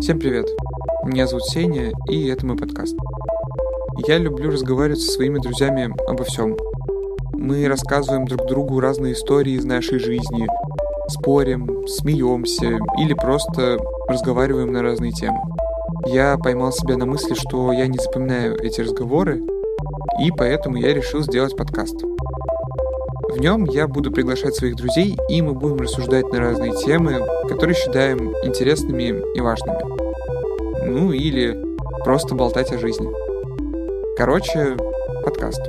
Всем привет! Меня зовут Сеня, и это мой подкаст. Я люблю разговаривать со своими друзьями обо всем. Мы рассказываем друг другу разные истории из нашей жизни, спорим, смеемся или просто разговариваем на разные темы. Я поймал себя на мысли, что я не запоминаю эти разговоры, и поэтому я решил сделать подкаст. В нем я буду приглашать своих друзей, и мы будем рассуждать на разные темы, которые считаем интересными и важными. Ну или просто болтать о жизни. Короче, подкаст.